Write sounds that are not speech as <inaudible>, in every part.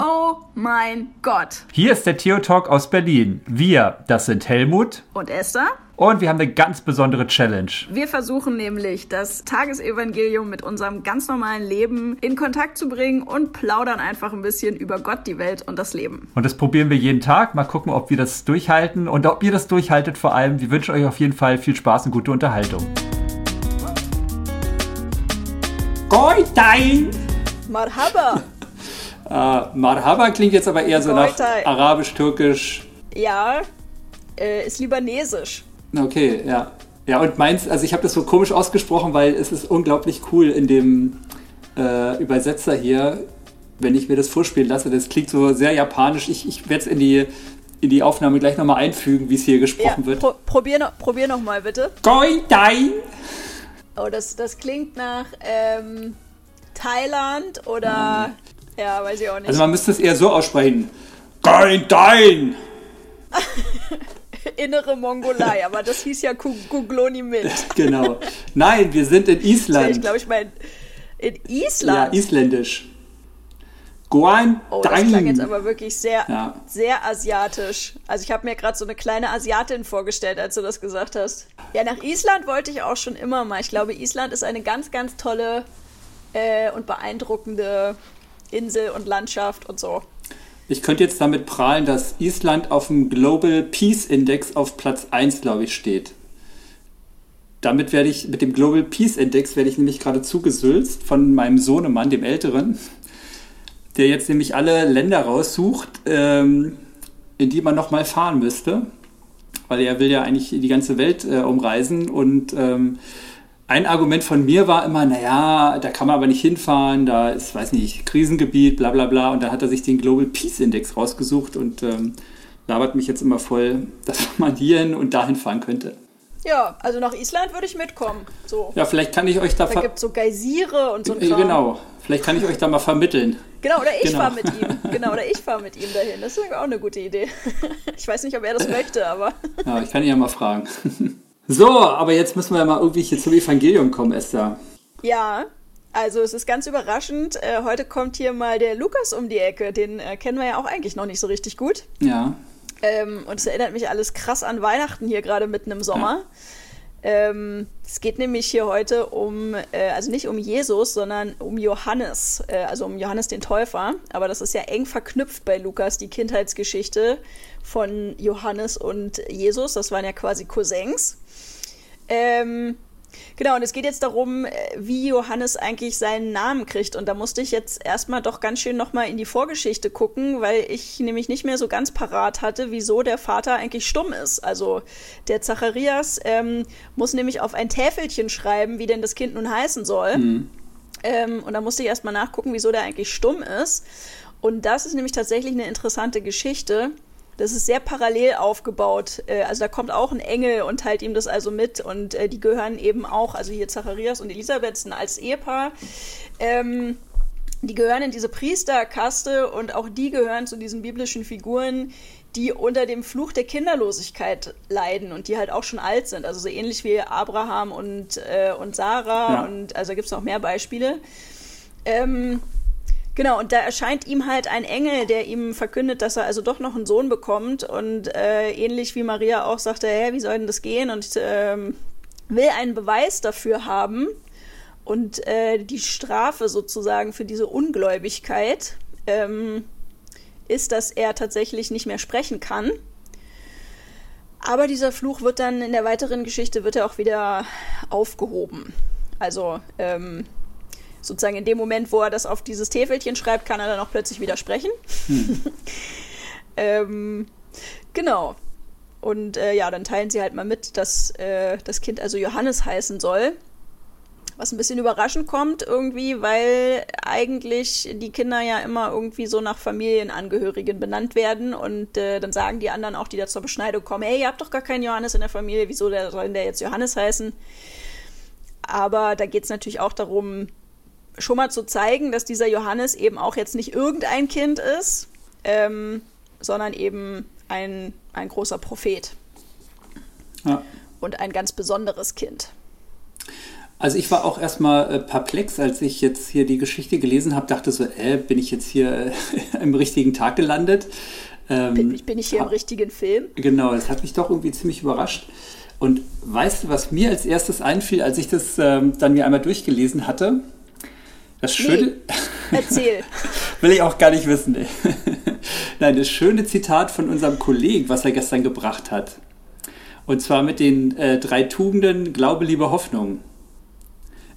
Oh mein Gott. Hier ist der Theo Talk aus Berlin. Wir, das sind Helmut Und Esther? und wir haben eine ganz besondere Challenge. Wir versuchen nämlich, das Tagesevangelium mit unserem ganz normalen Leben in Kontakt zu bringen und plaudern einfach ein bisschen über Gott, die Welt und das Leben. Und das probieren wir jeden Tag. Mal gucken, ob wir das durchhalten und ob ihr das durchhaltet vor allem. Wir wünschen euch auf jeden Fall viel Spaß und gute Unterhaltung. Goitain! Marhaba! Äh, Marhaba klingt jetzt aber eher so nach Goitai. arabisch-türkisch. Ja, äh, ist libanesisch. Okay, ja. Ja, und meins, also ich habe das so komisch ausgesprochen, weil es ist unglaublich cool in dem äh, Übersetzer hier, wenn ich mir das vorspielen lasse. Das klingt so sehr japanisch. Ich, ich werde es in die, in die Aufnahme gleich nochmal einfügen, wie es hier Ja, gesprochen wird. pro, probier, noch, probier noch mal bitte. Goitain! Oh, das, das klingt nach ähm, Thailand oder. Ja, weiß ich auch nicht. Also man müsste es eher so aussprechen. Goitain! <laughs> Innere Mongolei, aber das hieß ja Ku- Kugloni mit. <laughs> Genau. Nein, wir sind in Ich Island. glaube, ich meine, in Ja, Island. isländisch. Goitain! oh, das klang jetzt aber wirklich sehr, Ja. sehr asiatisch. Also ich habe mir gerade so eine kleine Asiatin vorgestellt, als du das gesagt hast. Ja, nach Island wollte ich auch schon immer mal. Ich glaube, Island ist eine ganz, ganz tolle äh, und beeindruckende Insel und Landschaft und so. Ich könnte jetzt damit prahlen, dass Island auf dem Global Peace Index auf Platz 1, glaube ich, steht. Damit werde ich, mit dem Global Peace Index werde ich nämlich gerade zugesülzt von meinem Sohnemann, dem Älteren, der jetzt nämlich alle Länder raussucht, ähm, in die man nochmal fahren müsste. Weil er will ja eigentlich die ganze Welt äh, umreisen und ähm, ein Argument von mir war immer, naja, da kann man aber nicht hinfahren, da ist, weiß nicht, Krisengebiet, bla bla bla. Und da hat er sich den Global Peace Index rausgesucht und ähm, labert mich jetzt immer voll, <laughs> dass man hierhin und dahin fahren könnte. Ja, also nach Island würde ich mitkommen. So. Ja, vielleicht kann ich euch da, Da gibt es so Geysire und so ein äh, Kram. genau, vielleicht kann ich euch da mal vermitteln. <laughs> Genau, oder ich Genau. fahre mit ihm. <laughs> Genau, oder ich fahre mit ihm dahin. Das ist auch eine gute Idee. Ich weiß nicht, ob er das möchte, aber. Ja, ich kann ihn ja mal fragen. So, aber jetzt müssen wir ja mal irgendwie hier zum Evangelium kommen, Esther. Ja, also es ist ganz überraschend. Äh, heute kommt hier mal der Lukas um die Ecke. Den äh, kennen wir ja auch eigentlich noch nicht so richtig gut. Ja, Ähm, und es erinnert mich alles krass an Weihnachten hier gerade mitten im Sommer. Ähm, es geht nämlich hier heute um, äh, also nicht um Jesus, sondern um Johannes, äh, also um Johannes den Täufer. Aber das ist ja eng verknüpft bei Lukas, die Kindheitsgeschichte von Johannes und Jesus. Das waren ja quasi Cousins. Ähm, genau, und es geht jetzt darum, äh, wie Johannes eigentlich seinen Namen kriegt. Und da musste ich jetzt erstmal doch ganz schön nochmal in die Vorgeschichte gucken, weil ich nämlich nicht mehr so ganz parat hatte, wieso der Vater eigentlich stumm ist. Also der Zacharias ähm, muss nämlich auf ein Täfelchen schreiben, wie denn das Kind nun heißen soll. Ähm, und da musste ich erstmal nachgucken, wieso der eigentlich stumm ist. Und das ist nämlich tatsächlich eine interessante Geschichte. Das ist sehr parallel aufgebaut. Äh, Also da kommt auch ein Engel und teilt ihm das also mit. Und äh, die gehören eben auch, also hier Zacharias und Elisabeth sind als Ehepaar. Ähm, die gehören in diese Priesterkaste und auch die gehören zu diesen biblischen Figuren, die unter dem Fluch der Kinderlosigkeit leiden und die halt auch schon alt sind. Also so ähnlich wie Abraham und, äh, und Sarah Ja. und also gibt es noch mehr Beispiele. Ähm, genau, und da erscheint ihm halt ein Engel, der ihm verkündet, dass er also doch noch einen Sohn bekommt und äh, ähnlich wie Maria auch sagte, hä, wie soll denn das gehen? Und ähm, will einen Beweis dafür haben und äh, die Strafe sozusagen für diese Ungläubigkeit ähm, ist, dass er tatsächlich nicht mehr sprechen kann. Aber dieser Fluch wird dann in der weiteren Geschichte wird er auch wieder aufgehoben. Also ähm, sozusagen in dem Moment, wo er das auf dieses Täfelchen schreibt, kann er dann auch plötzlich wieder sprechen. <laughs> ähm, genau. Und äh, ja, dann teilen sie halt mal mit, dass äh, das Kind also Johannes heißen soll. Was ein bisschen überraschend kommt irgendwie, weil eigentlich die Kinder ja immer irgendwie so nach Familienangehörigen benannt werden und äh, dann sagen die anderen auch, die da zur Beschneidung kommen, hey, ihr habt doch gar keinen Johannes in der Familie, wieso der, soll denn der jetzt Johannes heißen? Aber da geht es natürlich auch darum, schon mal zu zeigen, dass dieser Johannes eben auch jetzt nicht irgendein Kind ist, ähm, sondern eben ein, ein großer Prophet Ja. und ein ganz besonderes Kind. Also ich war auch erstmal äh, perplex, als ich jetzt hier die Geschichte gelesen habe, dachte so, äh, bin ich jetzt hier äh, <laughs> im richtigen Tag gelandet? Ähm, bin, bin, ich hier hab, im richtigen Film? Genau, das hat mich doch irgendwie ziemlich überrascht. Und weißt du, was mir als erstes einfiel, als ich das ähm, dann mir einmal durchgelesen hatte? Das Schöne. Nee, erzähl. <laughs> will ich auch gar nicht wissen. Ey. <laughs> Nein, das schöne Zitat von unserem Kollegen, was er gestern gebracht hat. Und zwar mit den äh, drei Tugenden Glaube, Liebe, Hoffnung.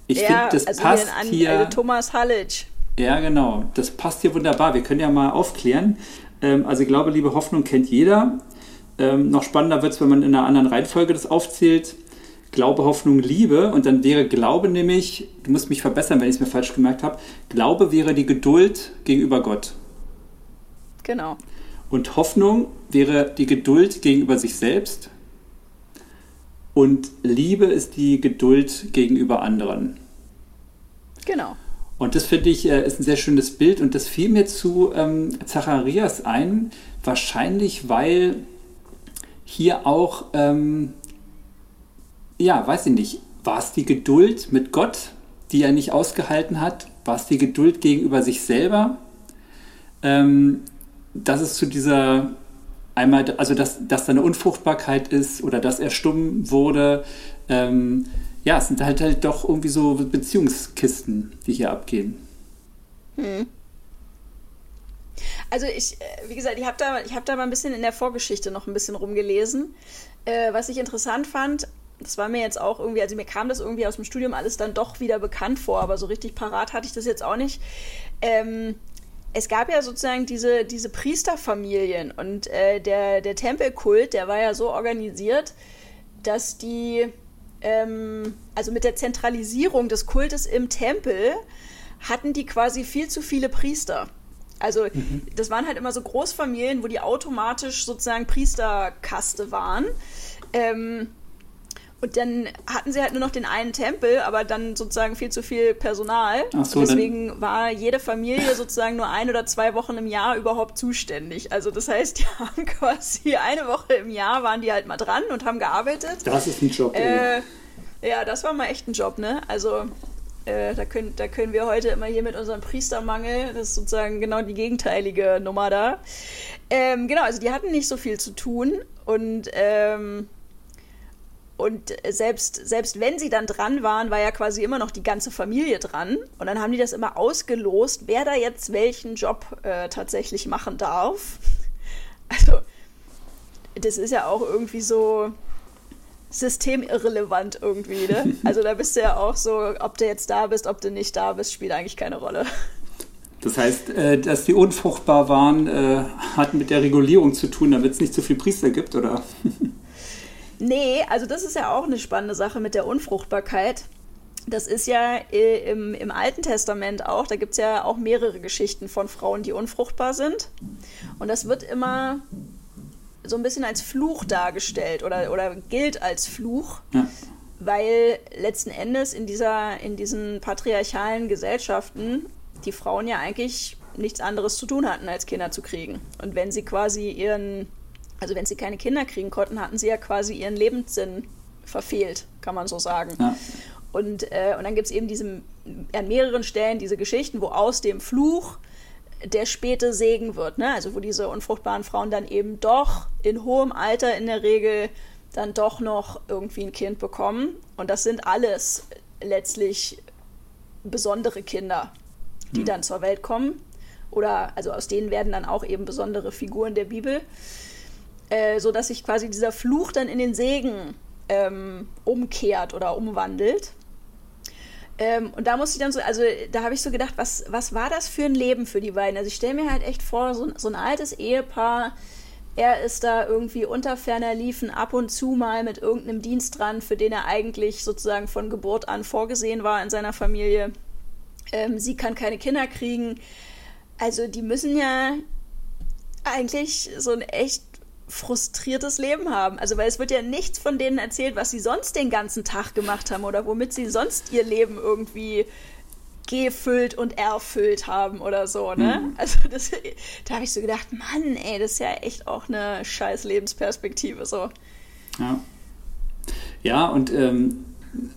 Ich ja, finde, das also passt an, hier. Also Thomas Hallitsch. Ja, genau. Das passt hier wunderbar. Wir können ja mal aufklären. Ähm, also Glaube, Liebe, Hoffnung kennt jeder. Ähm, noch spannender wird es, wenn man in einer anderen Reihenfolge das aufzählt. Glaube, Hoffnung, Liebe. Und dann wäre Glaube nämlich, du musst mich verbessern, wenn ich es mir falsch gemerkt habe, Glaube wäre die Geduld gegenüber Gott. Genau. Und Hoffnung wäre die Geduld gegenüber sich selbst. Und Liebe ist die Geduld gegenüber anderen. Genau. Und das finde ich äh, ist ein sehr schönes Bild. Und das fiel mir zu ähm, Zacharias ein, wahrscheinlich weil hier auch ähm, ja, weiß ich nicht, war es die Geduld mit Gott, die er nicht ausgehalten hat? War es die Geduld gegenüber sich selber? Ähm, dass es zu dieser einmal, also dass, dass da eine Unfruchtbarkeit ist oder dass er stumm wurde. Ähm, ja, es sind halt halt doch irgendwie so Beziehungskisten, die hier abgehen. Hm. Also ich, äh, wie gesagt, ich habe da, hab da mal ein bisschen in der Vorgeschichte noch ein bisschen rumgelesen. Äh, was ich interessant fand, das war mir jetzt auch irgendwie, also mir kam das irgendwie aus dem Studium alles dann doch wieder bekannt vor, aber so richtig parat hatte ich das jetzt auch nicht. Ähm, es gab ja sozusagen diese, diese Priesterfamilien und äh, der, der Tempelkult, der war ja so organisiert, dass die, ähm, also mit der Zentralisierung des Kultes im Tempel, hatten die quasi viel zu viele Priester. Also mhm. das waren halt immer so Großfamilien, wo die automatisch sozusagen Priesterkaste waren. Ähm, und dann hatten sie halt nur noch den einen Tempel, aber dann sozusagen viel zu viel Personal. Ach so, deswegen war jede Familie sozusagen nur ein oder zwei Wochen im Jahr überhaupt zuständig. Also das heißt, die <laughs> haben quasi eine Woche im Jahr waren die halt mal dran und haben gearbeitet. Das ist ein Job. Äh, ja, das war mal echt ein Job, ne? Also äh, da, können, da können wir heute immer hier mit unserem Priestermangel, das ist sozusagen genau die gegenteilige Nummer da. Ähm, genau, also die hatten nicht so viel zu tun und ähm, und selbst, selbst wenn sie dann dran waren, war ja quasi immer noch die ganze Familie dran. Und dann haben die das immer ausgelost, wer da jetzt welchen Job äh, tatsächlich machen darf. <laughs> Also, das ist ja auch irgendwie so systemirrelevant irgendwie, ne? <laughs> Also da bist du ja auch so, ob du jetzt da bist, ob du nicht da bist, spielt eigentlich keine Rolle. Das heißt, äh, dass die unfruchtbar waren, äh, hat mit der Regulierung zu tun, damit es nicht so viel Priester gibt, oder? <laughs> Nee, also das ist ja auch eine spannende Sache mit der Unfruchtbarkeit. Das ist ja äh, im, im Alten Testament auch, da gibt es ja auch mehrere Geschichten von Frauen, die unfruchtbar sind. Und das wird immer so ein bisschen als Fluch dargestellt oder, oder gilt als Fluch, ja. weil letzten Endes in, dieser, in diesen patriarchalen Gesellschaften die Frauen ja eigentlich nichts anderes zu tun hatten, als Kinder zu kriegen. Und wenn sie quasi ihren also wenn sie keine Kinder kriegen konnten, hatten sie ja quasi ihren Lebenssinn verfehlt, kann man so sagen. Ja. Und, äh, und dann gibt es eben diese, an mehreren Stellen diese Geschichten, wo aus dem Fluch der späte Segen wird. Ne? Also wo diese unfruchtbaren Frauen dann eben doch in hohem Alter in der Regel dann doch noch irgendwie ein Kind bekommen. Und das sind alles letztlich besondere Kinder, die mhm. dann zur Welt kommen. Oder also aus denen werden dann auch eben besondere Figuren der Bibel äh, so dass sich quasi dieser Fluch dann in den Segen ähm, umkehrt oder umwandelt. Ähm, und da musste ich dann so, also da habe ich so gedacht, was, was war das für ein Leben für die beiden? Also ich stelle mir halt echt vor, so, so ein altes Ehepaar, er ist da irgendwie unter ferner Liefen ab und zu mal mit irgendeinem Dienst dran, für den er eigentlich sozusagen von Geburt an vorgesehen war in seiner Familie. Ähm, sie kann keine Kinder kriegen. Also die müssen ja eigentlich so ein echt frustriertes Leben haben. Also, weil es wird ja nichts von denen erzählt, was sie sonst den ganzen Tag gemacht haben oder womit sie sonst ihr Leben irgendwie gefüllt und erfüllt haben oder so, ne? Mhm. Also das, da habe ich so gedacht, Mann, ey, das ist ja echt auch eine scheiß Lebensperspektive so. Ja. Ja, und ähm,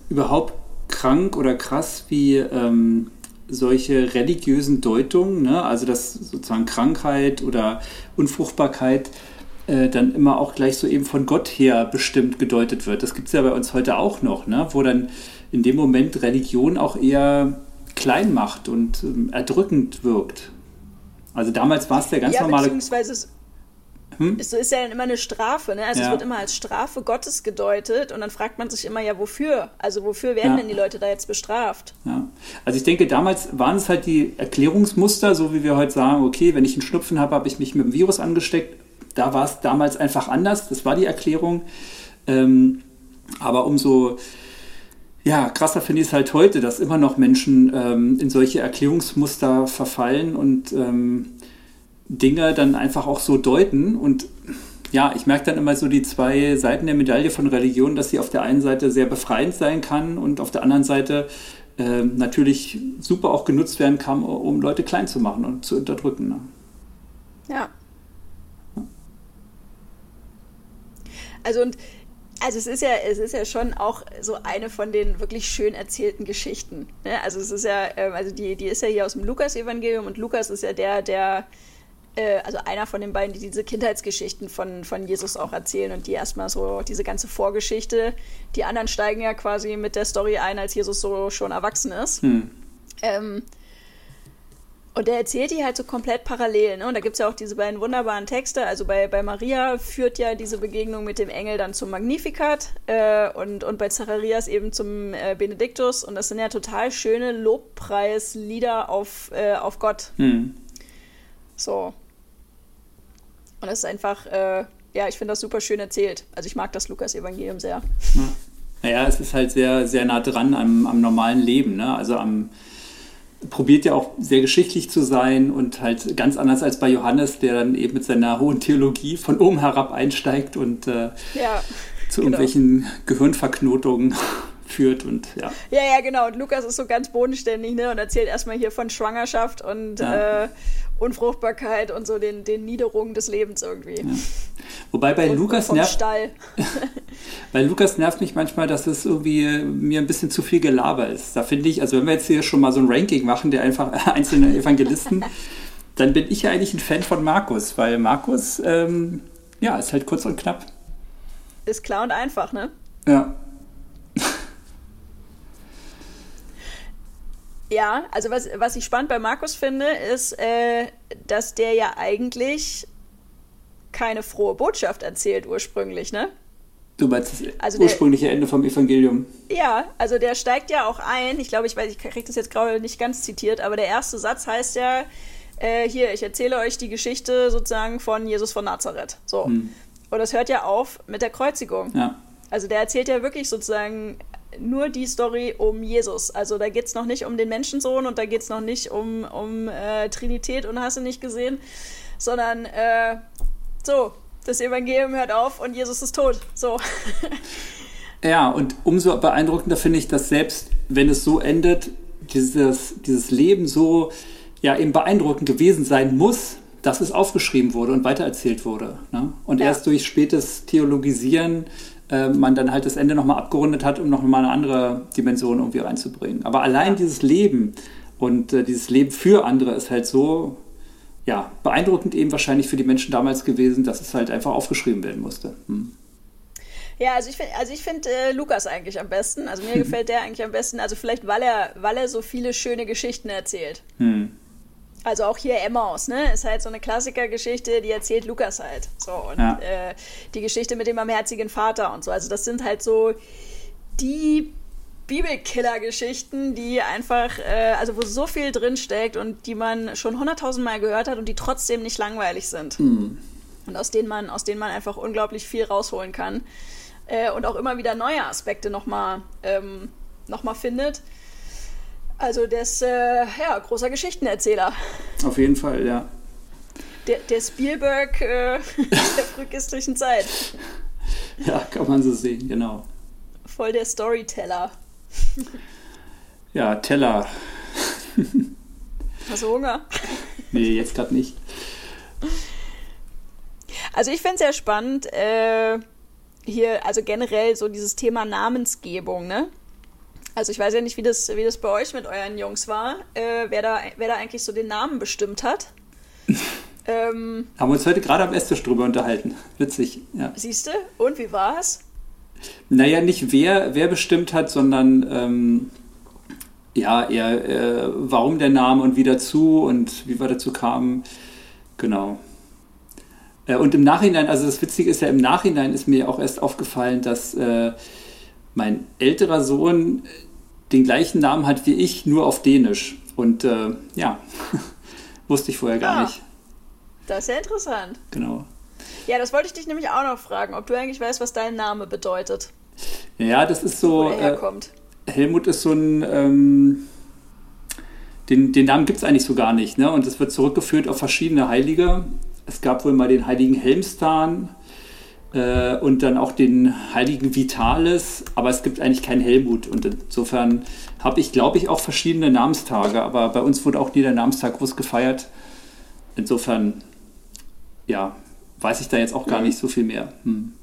überhaupt krank oder krass, wie ähm, solche religiösen Deutungen, ne? also dass sozusagen Krankheit oder Unfruchtbarkeit äh, dann immer auch gleich so eben von Gott her bestimmt gedeutet wird. Das gibt es ja bei uns heute auch noch, ne? wo dann in dem Moment Religion auch eher klein macht und ähm, erdrückend wirkt. Also damals war es der ganz ja, normale. Beziehungsweise hm? es ist ja immer eine Strafe, ne? Also ja. es wird immer als Strafe Gottes gedeutet und dann fragt man sich immer, ja, wofür? Also wofür werden ja. denn die Leute da jetzt bestraft? Ja. Also ich denke, damals waren es halt die Erklärungsmuster, so wie wir heute sagen, okay, wenn ich einen Schnupfen habe, habe ich mich mit dem Virus angesteckt. Da war es damals einfach anders, das war die Erklärung. Ähm, aber umso ja, krasser finde ich es halt heute, dass immer noch Menschen ähm, in solche Erklärungsmuster verfallen und ähm, Dinge dann einfach auch so deuten. Und ja, ich merke dann immer so die zwei Seiten der Medaille von Religion, dass sie auf der einen Seite sehr befreiend sein kann und auf der anderen Seite äh, natürlich super auch genutzt werden kann, um Leute klein zu machen und zu unterdrücken. Ne? Ja. Also und also es ist ja, es ist ja schon auch so eine von den wirklich schön erzählten Geschichten. Ne? Also es ist ja, ähm, also die, die ist ja hier aus dem Lukas-Evangelium und Lukas ist ja der, der, äh, also einer von den beiden, die diese Kindheitsgeschichten von, von Jesus auch erzählen und die erstmal so diese ganze Vorgeschichte. Die anderen steigen ja quasi mit der Story ein, als Jesus so schon erwachsen ist. Hm. Ähm, und der erzählt die halt so komplett parallel. Ne? Und da gibt es ja auch diese beiden wunderbaren Texte. Also bei, bei Maria führt ja diese Begegnung mit dem Engel dann zum Magnificat äh, und, und bei Zacharias eben zum äh, Benediktus. Und das sind ja total schöne Lobpreislieder auf, äh, auf Gott. Hm. So. Und das ist einfach, äh, ja, ich finde das super schön erzählt. Also ich mag das Lukas-Evangelium sehr. Ja. Naja, es ist halt sehr, sehr nah dran am, am normalen Leben, ne? Also am probiert ja auch sehr geschichtlich zu sein und halt ganz anders als bei Johannes, der dann eben mit seiner hohen Theologie von oben herab einsteigt und äh, ja, zu genau. irgendwelchen Gehirnverknotungen <laughs> führt und ja. Ja, ja, genau. Und Lukas ist so ganz bodenständig ne, und erzählt erstmal hier von Schwangerschaft und ja. äh, Unfruchtbarkeit und so den, den Niederungen des Lebens irgendwie. Ja. Wobei bei und, Lukas nervt. <laughs> bei Lukas nervt mich manchmal, dass es irgendwie mir ein bisschen zu viel Gelaber ist. Da finde ich, also wenn wir jetzt hier schon mal so ein Ranking machen, der einfach <laughs> einzelne Evangelisten, dann bin ich ja eigentlich ein Fan von Markus, weil Markus, ähm, ja, ist halt kurz und knapp. Ist klar und einfach, ne? Ja. <laughs> Ja, also was, was ich spannend bei Markus finde, ist, äh, dass der ja eigentlich keine frohe Botschaft erzählt ursprünglich, ne? Du meinst das also ursprüngliche der, Ende vom Evangelium? Ja, also der steigt ja auch ein. Ich glaube, ich weiß, ich kriege das jetzt gerade nicht ganz zitiert, aber der erste Satz heißt ja, äh, hier, ich erzähle euch die Geschichte sozusagen von Jesus von Nazareth. So. Hm. Und das hört ja auf mit der Kreuzigung. Ja. Also der erzählt ja wirklich sozusagen nur die Story um Jesus. Also da geht es noch nicht um den Menschensohn und da geht es noch nicht um, um äh, Trinität und hast du nicht gesehen, sondern äh, so, das Evangelium hört auf und Jesus ist tot. So. <laughs> ja, und umso beeindruckender finde ich, dass selbst wenn es so endet, dieses, dieses Leben so ja eben beeindruckend gewesen sein muss, dass es aufgeschrieben wurde und weitererzählt wurde. Ne? Und ja. erst durch spätes Theologisieren äh, man dann halt das Ende nochmal abgerundet hat, um nochmal eine andere Dimension irgendwie reinzubringen. Aber allein ja. dieses Leben und äh, dieses Leben für andere ist halt so ja, beeindruckend eben wahrscheinlich für die Menschen damals gewesen, dass es halt einfach aufgeschrieben werden musste. Hm. Ja, also ich finde also find, äh, Lukas eigentlich am besten. Also mir <laughs> gefällt der eigentlich am besten. Also vielleicht, weil er, weil er so viele schöne Geschichten erzählt. Hm. Also auch hier Emmaus, ne? Ist halt so eine Klassikergeschichte, die erzählt Lukas halt. So, und ja. äh, die Geschichte mit dem barmherzigen Vater und so. Also das sind halt so die Bibelkiller-Geschichten, die einfach, äh, also wo so viel drinsteckt und die man schon hunderttausend Mal gehört hat und die trotzdem nicht langweilig sind. Hm. Und aus denen man, aus denen man einfach unglaublich viel rausholen kann. Äh, und auch immer wieder neue Aspekte nochmal ähm, noch findet. Also der ist äh, ja, großer Geschichtenerzähler. Auf jeden Fall, ja. Der, der Spielberg äh, <laughs> der frühchristlichen Zeit. Ja, kann man so sehen, genau. Voll der Storyteller. <laughs> Ja, Teller. <laughs> Hast du Hunger? <laughs> Nee, jetzt gerade nicht. Also ich finde es sehr spannend, äh, hier, also generell so dieses Thema Namensgebung, ne? Also ich weiß ja nicht, wie das, wie das bei euch mit euren Jungs war, äh, wer, da, wer da eigentlich so den Namen bestimmt hat. ähm, Haben wir uns heute gerade am Esstisch drüber unterhalten. Witzig, ja. Siehst du? Und wie war es? Naja, nicht wer, wer bestimmt hat, sondern ähm, ja, eher äh, warum der Name und wie dazu und wie wir dazu kamen. Genau. Äh, und im Nachhinein, also das Witzige ist ja, im Nachhinein ist mir auch erst aufgefallen, dass äh, mein älterer Sohn den gleichen Namen hat wie ich, nur auf Dänisch. Und äh, ja, <laughs> wusste ich vorher gar ja. nicht. Das ist ja interessant. Genau. Ja, das wollte ich dich nämlich auch noch fragen, ob du eigentlich weißt, was dein Name bedeutet. Ja, das ist so. Wo er herkommt. Äh, Helmut ist so ein. Ähm, den, den Namen gibt es eigentlich so gar nicht. Ne? Und es wird zurückgeführt auf verschiedene Heilige. Es gab wohl mal den heiligen Helmstan äh, und dann auch den heiligen Vitalis, aber es gibt eigentlich keinen Helmut. Und insofern habe ich, glaube ich, auch verschiedene Namenstage, aber bei uns wurde auch nie der Namenstag groß gefeiert. Insofern, ja, weiß ich da jetzt auch gar nicht so viel mehr. Hm.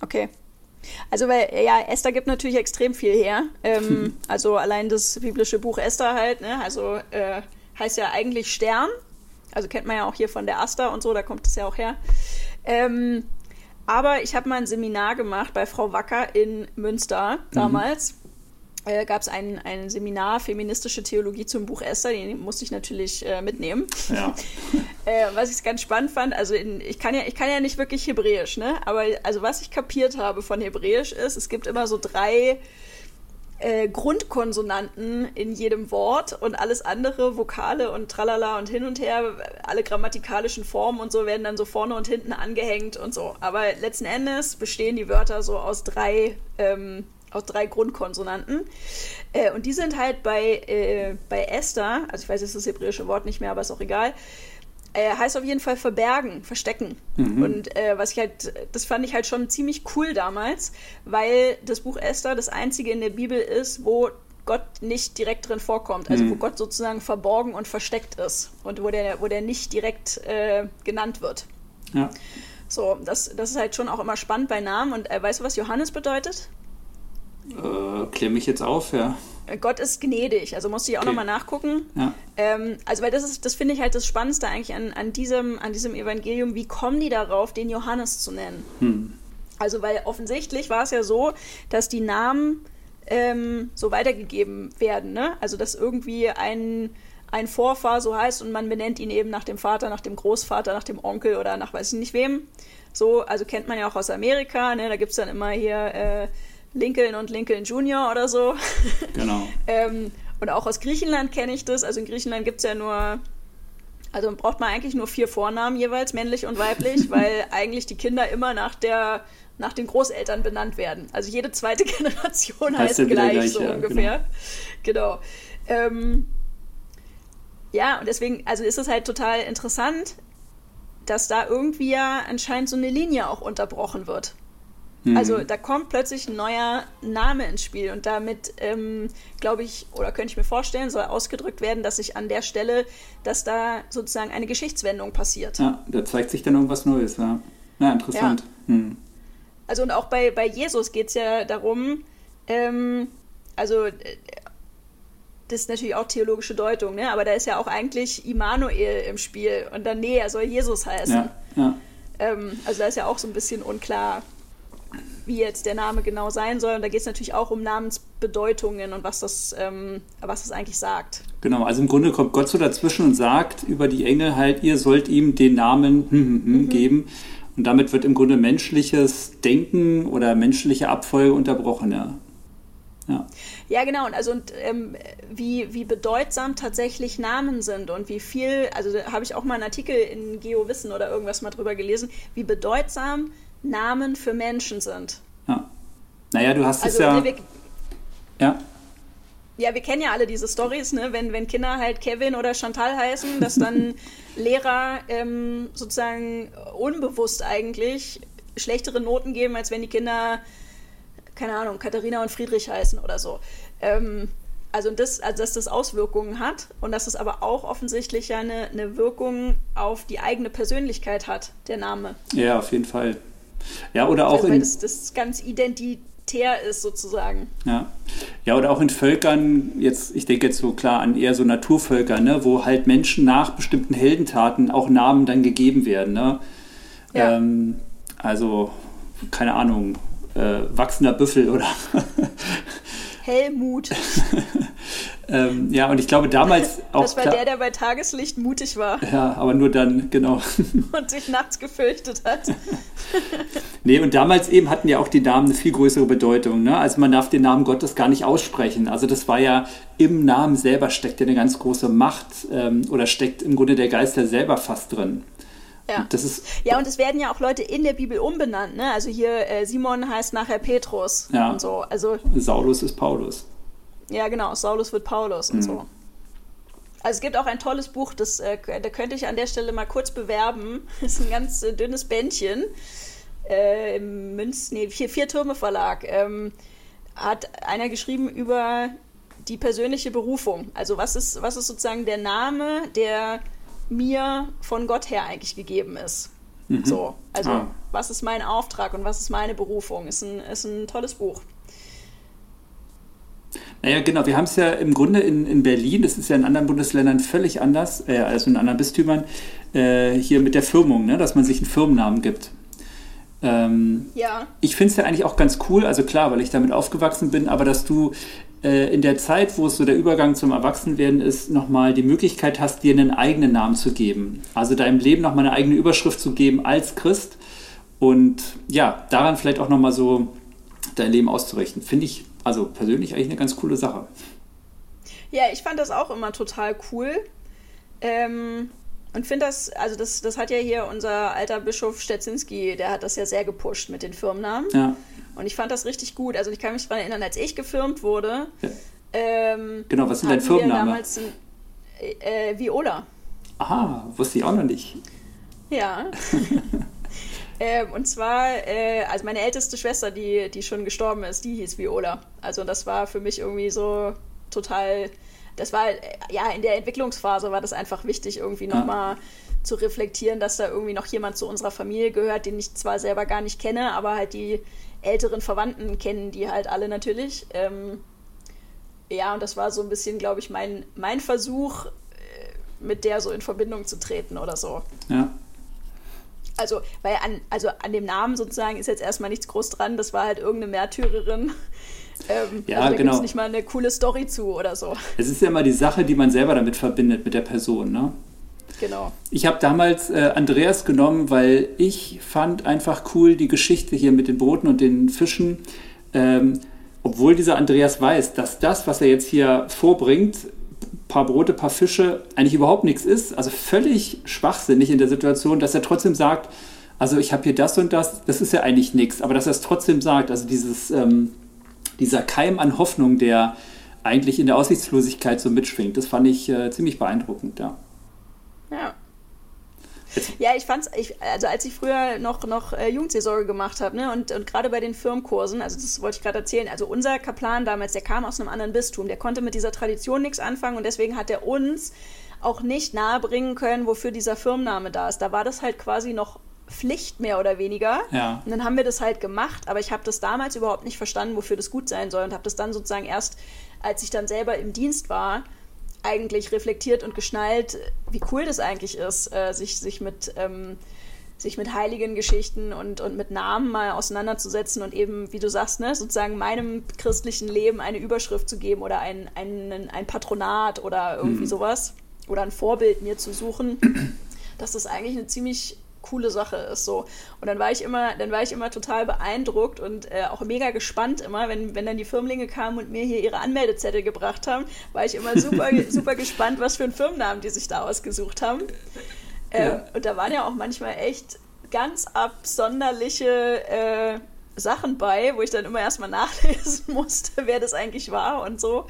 Okay. Also, weil, ja, Esther gibt natürlich extrem viel her. Ähm, hm. <laughs> Also, allein das biblische Buch Esther halt, ne? Also, äh, heißt ja eigentlich Stern. Also, kennt man ja auch hier von der Aster und so, da kommt es ja auch her. Ähm, aber ich habe mal ein Seminar gemacht bei Frau Wacker in Münster mhm. damals. Mhm. Äh, gab es ein, ein Seminar Feministische Theologie zum Buch Esther, den musste ich natürlich äh, mitnehmen. Ja. <laughs> äh, was ich ganz spannend fand, also in, ich, kann ja, ich kann ja nicht wirklich Hebräisch, ne? aber also was ich kapiert habe von Hebräisch ist, es gibt immer so drei äh, Grundkonsonanten in jedem Wort und alles andere, Vokale und tralala und hin und her, alle grammatikalischen Formen und so werden dann so vorne und hinten angehängt und so. Aber letzten Endes bestehen die Wörter so aus drei, ähm, aus drei Grundkonsonanten. Äh, und die sind halt bei, äh, bei Esther, also ich weiß jetzt das hebräische Wort nicht mehr, aber ist auch egal, äh, heißt auf jeden Fall verbergen, verstecken. Mhm. Und äh, was ich halt, das fand ich halt schon ziemlich cool damals, weil das Buch Esther das einzige in der Bibel ist, wo Gott nicht direkt drin vorkommt, also mhm. wo Gott sozusagen verborgen und versteckt ist und wo der, wo der nicht direkt äh, genannt wird. Ja. So, das, das ist halt schon auch immer spannend bei Namen. Und äh, weißt du, was Johannes bedeutet? Äh, klär mich jetzt auf, ja. Gott ist gnädig, also musste ich auch okay. nochmal nachgucken. Ja. Ähm, also, weil das ist, das finde ich halt das Spannendste eigentlich an, an, diesem, an diesem Evangelium. Wie kommen die darauf, den Johannes zu nennen? Hm. Also, weil offensichtlich war es ja so, dass die Namen ähm, so weitergegeben werden, ne? Also, dass irgendwie ein, ein Vorfahr so heißt und man benennt ihn eben nach dem Vater, nach dem Großvater, nach dem Onkel oder nach weiß ich nicht wem. So, also kennt man ja auch aus Amerika, ne? Da gibt es dann immer hier. Äh, Lincoln und Lincoln Junior oder so. <laughs> Genau. ähm, und auch aus Griechenland kenne ich das. Also in Griechenland gibt es ja nur, also braucht man eigentlich nur vier Vornamen jeweils, männlich und weiblich, <laughs> weil eigentlich die Kinder immer nach der nach den Großeltern benannt werden. Also jede zweite <laughs> Generation heißt, heißt gleich, gleich, so ja, ungefähr. Genau. genau. Ähm, ja, und deswegen, also ist es halt total interessant, dass da irgendwie ja anscheinend so eine Linie auch unterbrochen wird. Mhm. Also da kommt plötzlich ein neuer Name ins Spiel und damit, ähm, glaube ich, oder könnte ich mir vorstellen, soll ausgedrückt werden, dass sich an der Stelle, dass da sozusagen eine Geschichtswendung passiert. Ja, da zeigt sich dann irgendwas Neues, ja. Ja, interessant. Ja. Mhm. Also und auch bei, bei Jesus geht es ja darum, ähm, also äh, das ist natürlich auch theologische Deutung, ne? aber da ist ja auch eigentlich Immanuel im Spiel und dann, nee, er soll Jesus heißen. Ja, ja. Ähm, also da ist ja auch so ein bisschen unklar, wie jetzt der Name genau sein soll. Und da geht es natürlich auch um Namensbedeutungen und was das, ähm, was das eigentlich sagt. Genau, also im Grunde kommt Gott so dazwischen und sagt über die Engel halt, ihr sollt ihm den Namen hm, hm, hm, mhm. geben. Und damit wird im Grunde menschliches Denken oder menschliche Abfolge unterbrochen. Ja. Ja. ja, genau. Und also und, ähm, wie, wie bedeutsam tatsächlich Namen sind und wie viel, also da habe ich auch mal einen Artikel in GeoWissen oder irgendwas mal drüber gelesen, wie bedeutsam Namen für Menschen sind. Ja. Naja, du hast also, es ja. Wir, ja. Ja, wir kennen ja alle diese Stories, ne? wenn, wenn Kinder halt Kevin oder Chantal heißen, dass dann <laughs> Lehrer ähm, sozusagen unbewusst eigentlich schlechtere Noten geben, als wenn die Kinder, keine Ahnung, Katharina und Friedrich heißen oder so. Ähm, also, das, also dass das Auswirkungen hat und dass es aber auch offensichtlich ja eine, eine Wirkung auf die eigene Persönlichkeit hat, der Name. Ja, auf jeden Fall. Ja, oder auch also, in. Das, das ganz identi identitär ist sozusagen. Ja. Ja, oder auch in Völkern, jetzt, ich denke jetzt so klar an eher so Naturvölker, ne, wo halt Menschen nach bestimmten Heldentaten auch Namen dann gegeben werden. Ne? Ja. Ähm, also, keine Ahnung, äh, wachsender Büffel oder Helmut. <laughs> ähm, ja, und ich glaube damals <laughs> auch. Das war der, der bei Tageslicht mutig war. Ja, aber nur dann, genau. <laughs> und sich nachts gefürchtet hat. <laughs> nee, und damals eben hatten ja auch die Namen eine viel größere Bedeutung. Ne? Also man darf den Namen Gottes gar nicht aussprechen. Also das war ja im Namen selber steckt ja eine ganz große Macht ähm, oder steckt im Grunde der Geist ja selber fast drin. Ja. Das ist, ja, und es werden ja auch Leute in der Bibel umbenannt. Ne? Also hier äh, Simon heißt nachher Petrus ja. und so. Also, Saulus ist Paulus. Ja, genau. Saulus wird Paulus und mhm. so. Also es gibt auch ein tolles Buch, das äh, da könnte ich an der Stelle mal kurz bewerben. <laughs> Das ist ein ganz äh, dünnes Bändchen äh, im Münz, nee, Vier, Vier Türme Verlag. Ähm, hat einer geschrieben über die persönliche Berufung. Also was ist, was ist sozusagen der Name, der mir von Gott her eigentlich gegeben ist. Mhm. So, also ah. was ist mein Auftrag und was ist meine Berufung? Ist ein, ist ein tolles Buch. Naja, genau. Wir haben es ja im Grunde in, in Berlin, das ist ja in anderen Bundesländern völlig anders, äh, also in anderen Bistümern, äh, hier mit der Firmung, ne, dass man sich einen Firmennamen gibt. Ähm, ja. Ich finde es ja eigentlich auch ganz cool, also klar, weil ich damit aufgewachsen bin, aber dass du äh, in der Zeit, wo es so der Übergang zum Erwachsenwerden ist, nochmal die Möglichkeit hast, dir einen eigenen Namen zu geben. Also deinem Leben nochmal eine eigene Überschrift zu geben als Christ und ja, daran vielleicht auch nochmal so dein Leben auszurichten. Finde ich also persönlich eigentlich eine ganz coole Sache. Ja, ich fand das auch immer total cool. Ähm, und finde das, also das, das hat ja hier unser alter Bischof Stetzinski, der hat das ja sehr gepusht mit den Firmennamen. Ja. Und ich fand das richtig gut. Also ich kann mich daran erinnern, als ich gefirmt wurde. Ja. Ähm, genau, was ist dein Firmenname? damals ein, äh, Viola. Aha, wusste ich auch noch nicht. Ja. <laughs> ähm, und zwar, äh, also meine älteste Schwester, die, die schon gestorben ist, die hieß Viola. Also das war für mich irgendwie so total das war, ja, in der Entwicklungsphase war das einfach wichtig, irgendwie nochmal ja. zu reflektieren, dass da irgendwie noch jemand zu unserer Familie gehört, den ich zwar selber gar nicht kenne, aber halt die älteren Verwandten kennen die halt alle natürlich. Ähm, ja, und das war so ein bisschen, glaube ich, mein, mein Versuch, äh, mit der so in Verbindung zu treten oder so. Ja. Also, weil an, also an dem Namen sozusagen ist jetzt erstmal nichts groß dran, das war halt irgendeine Märtyrerin, <laughs> ähm, ja, also da genau. nicht mal eine coole Story zu oder so. Es ist ja immer die Sache, die man selber damit verbindet, mit der Person, ne? Genau. Ich habe damals äh, Andreas genommen, weil ich fand einfach cool die Geschichte hier mit den Booten und den Fischen. Ähm, obwohl dieser Andreas weiß, dass das, was er jetzt hier vorbringt, paar Brote, paar Fische, eigentlich überhaupt nichts ist, also völlig schwachsinnig in der Situation, dass er trotzdem sagt, also ich habe hier das und das, das ist ja eigentlich nichts, aber dass er es trotzdem sagt, also dieses ähm, dieser Keim an Hoffnung, der eigentlich in der Aussichtslosigkeit so mitschwingt, das fand ich äh, ziemlich beeindruckend, ja. Ja. Ja, ich fand's, ich, also als ich früher noch, noch äh, Jugendseelsorge gemacht habe, ne, und, und gerade bei den Firmenkursen, also das wollte ich gerade erzählen, also unser Kaplan damals, der kam aus einem anderen Bistum, der konnte mit dieser Tradition nichts anfangen und deswegen hat er uns auch nicht nahebringen können, wofür dieser Firmenname da ist. Da war das halt quasi noch Pflicht mehr oder weniger. Ja. Und dann haben wir das halt gemacht, aber ich habe das damals überhaupt nicht verstanden, wofür das gut sein soll und habe das dann sozusagen erst, als ich dann selber im Dienst war, eigentlich reflektiert und geschnallt, wie cool das eigentlich ist, äh, sich, sich mit ähm, sich mit heiligen Geschichten und, und mit Namen mal auseinanderzusetzen und eben, wie du sagst, ne, sozusagen meinem christlichen Leben eine Überschrift zu geben oder ein, ein, ein Patronat oder irgendwie mhm. sowas oder ein Vorbild mir zu suchen, dass das eigentlich eine ziemlich coole Sache ist. So. Und dann war ich immer, dann war ich immer total beeindruckt und äh, auch mega gespannt immer, wenn, wenn dann die Firmlinge kamen und mir hier ihre Anmeldezettel gebracht haben, war ich immer super, <laughs> super gespannt, was für einen Firmennamen die sich da ausgesucht haben. Ähm, ja. Und da waren ja auch manchmal echt ganz absonderliche äh, Sachen bei, wo ich dann immer erstmal <laughs> nachlesen musste, wer das eigentlich war und so.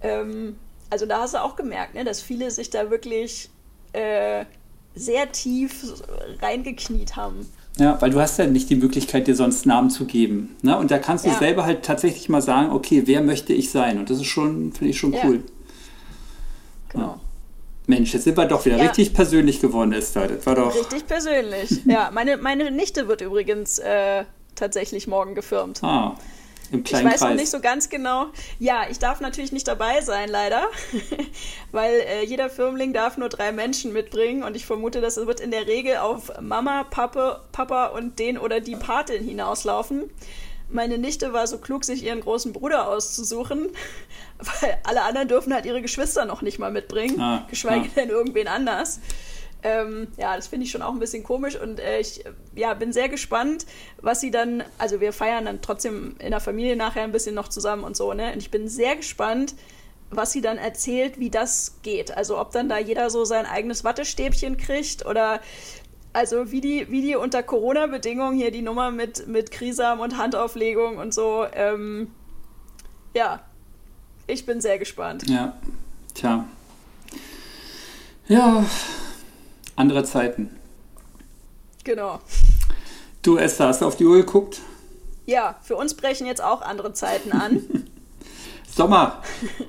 Ähm, also da hast du auch gemerkt, ne, dass viele sich da wirklich äh, sehr tief reingekniet haben. Ja, weil du hast ja nicht die Möglichkeit, dir sonst Namen zu geben. Ne? Und da kannst du ja. selber halt tatsächlich mal sagen, okay, wer möchte ich sein? Und das ist schon, finde ich schon cool. Genau. Ja. Mensch, jetzt sind wir doch wieder ja. richtig persönlich geworden, Esther. Das war doch. Richtig persönlich. <laughs> ja, meine, meine Nichte wird übrigens äh, tatsächlich morgen gefirmt. Ah. Im kleinen ich weiß Kreis. noch nicht so ganz genau. Ja, ich darf natürlich nicht dabei sein, leider, <laughs> weil äh, jeder Firmling darf nur drei Menschen mitbringen und ich vermute, das wird in der Regel auf Mama, Pappe, Papa und den oder die Patin hinauslaufen. Meine Nichte war so klug, sich ihren großen Bruder auszusuchen, <laughs> weil alle anderen dürfen halt ihre Geschwister noch nicht mal mitbringen, Ah, geschweige ah. denn irgendwen anders. Ähm, ja, das finde ich schon auch ein bisschen komisch und äh, ich ja, bin sehr gespannt, was sie dann, also wir feiern dann trotzdem in der Familie nachher ein bisschen noch zusammen und so, ne? Und ich bin sehr gespannt, was sie dann erzählt, wie das geht. Also ob dann da jeder so sein eigenes Wattestäbchen kriegt oder also wie die, wie die unter Corona-Bedingungen hier die Nummer mit, mit Krisam und Handauflegung und so, ähm, ja, ich bin sehr gespannt. Ja, tja. Ja, andere Zeiten. Genau. Du, Esther, hast du auf die Uhr geguckt? Ja, für uns brechen jetzt auch andere Zeiten an. <laughs> Sommer. <laughs>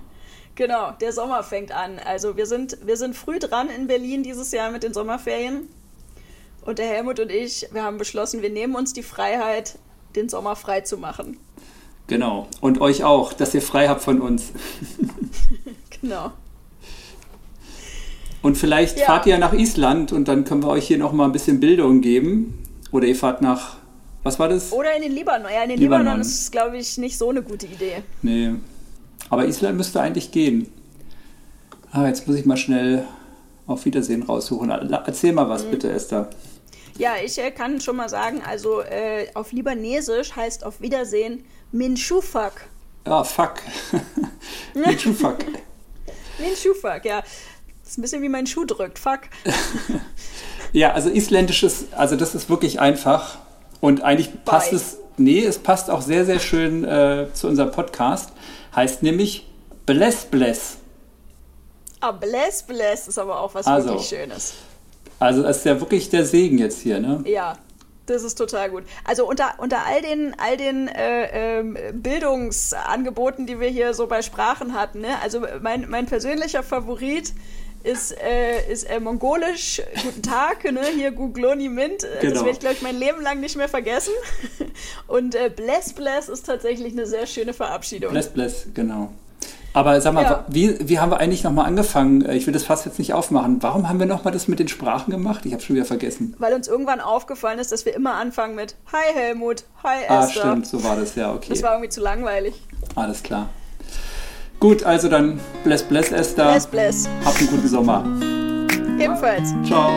Genau, der Sommer fängt an. Also wir sind, wir sind früh dran in Berlin dieses Jahr mit den Sommerferien. Und der Helmut und ich, wir haben beschlossen, wir nehmen uns die Freiheit, den Sommer frei zu machen. Genau. Und euch auch, dass ihr frei habt von uns. <laughs> Genau. Und vielleicht Ja. fahrt ihr nach Island und dann können wir euch hier noch mal ein bisschen Bildung geben. Oder ihr fahrt nach, was war das? Oder in den Libanon. Ja, in den Libanon. Libanon, ist, glaube ich, nicht so eine gute Idee. Nee. Aber Island müsste eigentlich gehen. Ah, jetzt muss ich mal schnell auf Wiedersehen raussuchen. Erzähl mal Mhm. was bitte, Esther. Ja, ich äh, kann schon mal sagen, also äh, auf Libanesisch heißt auf Wiedersehen Minshufak. Ah, fuck. <laughs> Mit fuck. <laughs> Minshufak, ja. Das ist ein bisschen wie mein Schuh drückt. Fuck. <laughs> Ja, also isländisches, also das ist wirklich einfach. Und eigentlich passt Bye. es, nee, es passt auch sehr, sehr schön äh, zu unserem Podcast. Heißt nämlich Bless Bless. Ah, bless, bless ist aber auch was Also. wirklich Schönes. Also das ist ja wirklich der Segen jetzt hier, ne? Ja, das ist total gut. Also unter, unter all den, all den äh, ähm, Bildungsangeboten, die wir hier so bei Sprachen hatten, ne? also mein, mein persönlicher Favorit ist, äh, ist äh, Mongolisch, guten Tag, ne? hier Gugloni Mint. Äh, Das Genau. werde ich, glaube ich, mein Leben lang nicht mehr vergessen. <laughs> Und äh, Bless Bless ist tatsächlich eine sehr schöne Verabschiedung. Bless Bless, genau. Aber sag mal, Ja. wie, wie haben wir eigentlich nochmal angefangen? Äh, Ich will das fast jetzt nicht aufmachen. Warum haben wir nochmal das mit den Sprachen gemacht? Ich habe schon wieder vergessen. Weil uns irgendwann aufgefallen ist, dass wir immer anfangen mit Hi Helmut, Hi Ah, Esther. stimmt, so war das, ja, okay. Das war irgendwie zu langweilig. Alles klar. Gut, also dann Bless Bless, Esther. Bless Bless. Habt einen guten Sommer. Ebenfalls. Ciao.